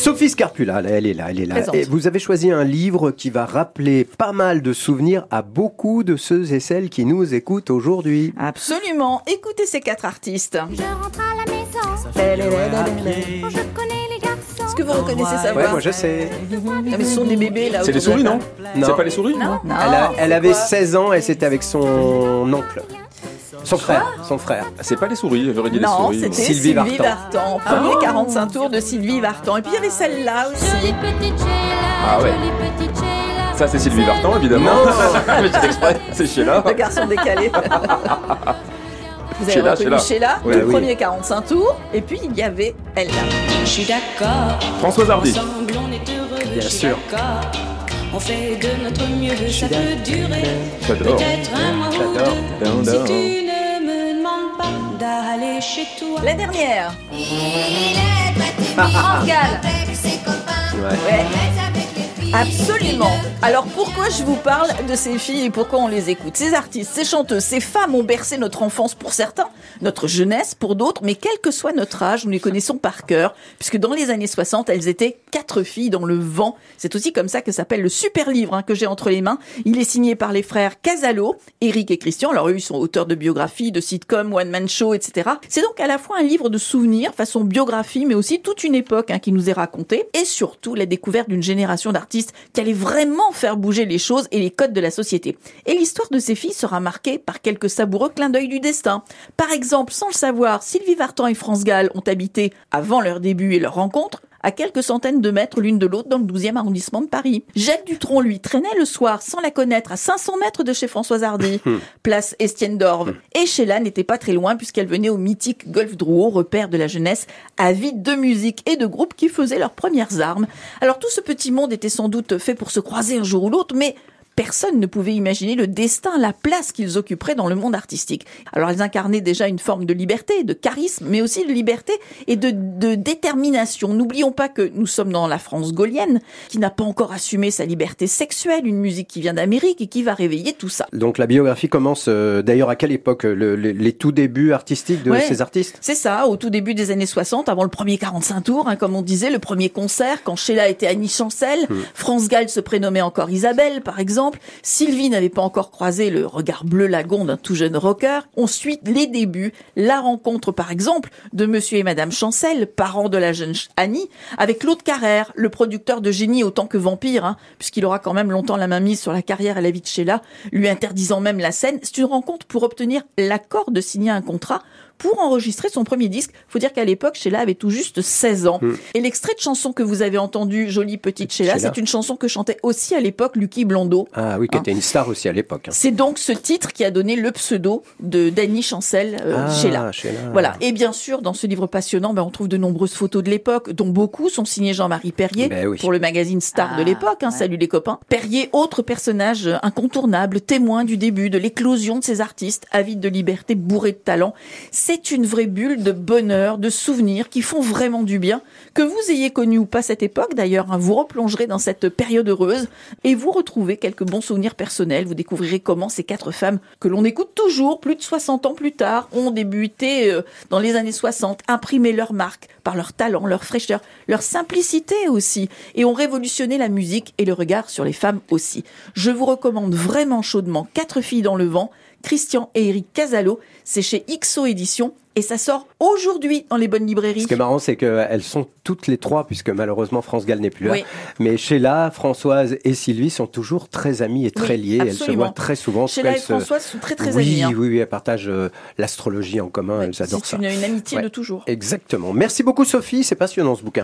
Sophie Scarpula, là, elle est là, elle est là. Présente. Et vous avez choisi un livre qui va rappeler pas mal de souvenirs à beaucoup de ceux et celles qui nous écoutent aujourd'hui. Absolument. Écoutez ces quatre artistes. Je rentre à la maison, Est-ce je connais les garçons. que vous reconnaissez sa voix Ouais, moi je sais. Ah, mais ce sont des bébés là. C'est les souris, non table. C'est pas les souris Non, non. Elle, a- elle avait quoi 16 ans et c'était avec son oncle. Son frère, son frère. Ah, C'est pas les souris, j'aurais dit les Non, souris. c'était moi. Sylvie, Sylvie Vartan. Premier 45 tours de Sylvie Vartan. Et puis il y avait celle-là aussi. Ah ouais. Ça, c'est Sylvie Vartan, évidemment. C'est Sheila. Le garçon décalé. Vous avez Sheila, reconnu Sheila. Sheila, Ouais, le oui. premier 45 tours. Et puis il y avait elle. Je suis d'accord. Françoise Hardy. Ensemble, on est heureux. Bien sûr. On fait de notre mieux, ça peut durer. Peut-être un mois ou deux. Si tu ne me demandes pas d'aller chez toi. La dernière. France Gall. Avec ses copains. Ouais. Ouais. avec les filles. Absolument. Alors pourquoi je vous parle de ces filles et pourquoi on les écoute? Ces artistes, ces chanteuses, ces femmes ont bercé notre enfance pour certains, notre jeunesse pour d'autres, mais quel que soit notre âge, nous les connaissons par cœur, puisque dans les années 60, elles étaient quatre filles dans le vent. C'est aussi comme ça que s'appelle le super livre hein, que j'ai entre les mains. Il est signé par les frères Casalo, Eric et Christian. Alors eux, ils sont auteurs de biographies, de sitcoms, one-man show, etc. C'est donc à la fois un livre de souvenirs, façon biographie, mais aussi toute une époque hein, qui nous est racontée, et surtout la découverte d'une génération d'artistes qui allait vraiment faire bouger les choses et les codes de la société. Et l'histoire de ces filles sera marquée par quelques savoureux clins d'œil du destin. Par exemple, sans le savoir, Sylvie Vartan et France Gall ont habité, avant leur début et leur rencontre, à quelques centaines de mètres l'une de l'autre dans le 12e arrondissement de Paris. Jacques Dutronc, lui, traînait le soir, sans la connaître, à 500 mètres de chez Françoise Hardy, place Estienne d'Orve. Et Sheila n'était pas très loin puisqu'elle venait au mythique Golf Drouot, repère de la jeunesse, avide de musique et de groupes qui faisaient leurs premières armes. Alors tout ce petit monde était sans doute fait pour se croiser un jour ou l'autre, mais personne ne pouvait imaginer le destin, la place qu'ils occuperaient dans le monde artistique. Alors elles incarnaient déjà une forme de liberté, de charisme, mais aussi de liberté et de, de détermination. N'oublions pas que nous sommes dans la France gaulienne, qui n'a pas encore assumé sa liberté sexuelle, une musique qui vient d'Amérique et qui va réveiller tout ça. Donc la biographie commence euh, d'ailleurs à quelle époque le- le- Les tout débuts artistiques de Ouais. ces artistes? C'est ça, au tout début des années 60, avant le premier 45 tours, hein, comme on disait, le premier concert, quand Sheila était Annie Chancel, France Gall se prénommait encore Isabelle, par exemple, Sylvie n'avait pas encore croisé le regard bleu lagon d'un tout jeune rocker. Ensuite, les débuts, la rencontre, par exemple, de Monsieur et Madame Chancel, parents de la jeune Annie, avec Claude Carrère, le producteur de génie autant que vampire, hein, puisqu'il aura quand même longtemps la main mise sur la carrière et la vie de Sheila, lui interdisant même la scène. C'est une rencontre pour obtenir l'accord de signer un contrat pour enregistrer son premier disque. Faut dire qu'à l'époque, Sheila avait tout juste 16 ans. Et l'extrait de chanson que vous avez entendu, Jolie petite Sheila, Sheila. c'est une chanson que chantait aussi à l'époque Lucky Blondeau. Ah oui, qui Hein. était une star aussi à l'époque. hein. C'est donc ce titre qui a donné le pseudo de Danny Chancel, euh, Ah, Sheila. Sheila. Voilà. Et bien sûr, dans ce livre passionnant, ben, on trouve de nombreuses photos de l'époque, dont beaucoup sont signées Jean-Marie Perrier Ben oui. pour le magazine Star de Ah, l'époque. Hein, ouais. Salut les copains. Perrier, autre personnage incontournable, témoin du début, de l'éclosion de ces artistes, avides de liberté, bourrés de talent. C'est une vraie bulle de bonheur, de souvenirs qui font vraiment du bien. Que vous ayez connu ou pas cette époque, d'ailleurs, hein, vous replongerez dans cette période heureuse et vous retrouvez quelques bons souvenirs personnels. Vous découvrirez comment ces quatre femmes que l'on écoute toujours, plus de 60 ans plus tard, ont débuté euh, dans les années 60, imprimé leur marque par leur talent, leur fraîcheur, leur simplicité aussi, et ont révolutionné la musique et le regard sur les femmes aussi. Je vous recommande vraiment chaudement Quatre filles dans le vent, Christian et Eric Casalo, c'est chez XO Éditions, et ça sort aujourd'hui dans les bonnes librairies. Ce qui est marrant, c'est qu'elles sont toutes les trois, puisque malheureusement France Gall n'est plus là. Oui. Mais Sheila, Françoise et Sylvie sont toujours très amies et très Oui, liées. Elles se voient très souvent. Sheila et se- Françoise sont très très oui, amies. hein. Oui, oui, elles partagent euh, l'astrologie en commun. Ouais, elles adorent C'est ça. une, une amitié Ouais. de toujours. Exactement. Merci beaucoup Sophie, c'est passionnant ce bouquin.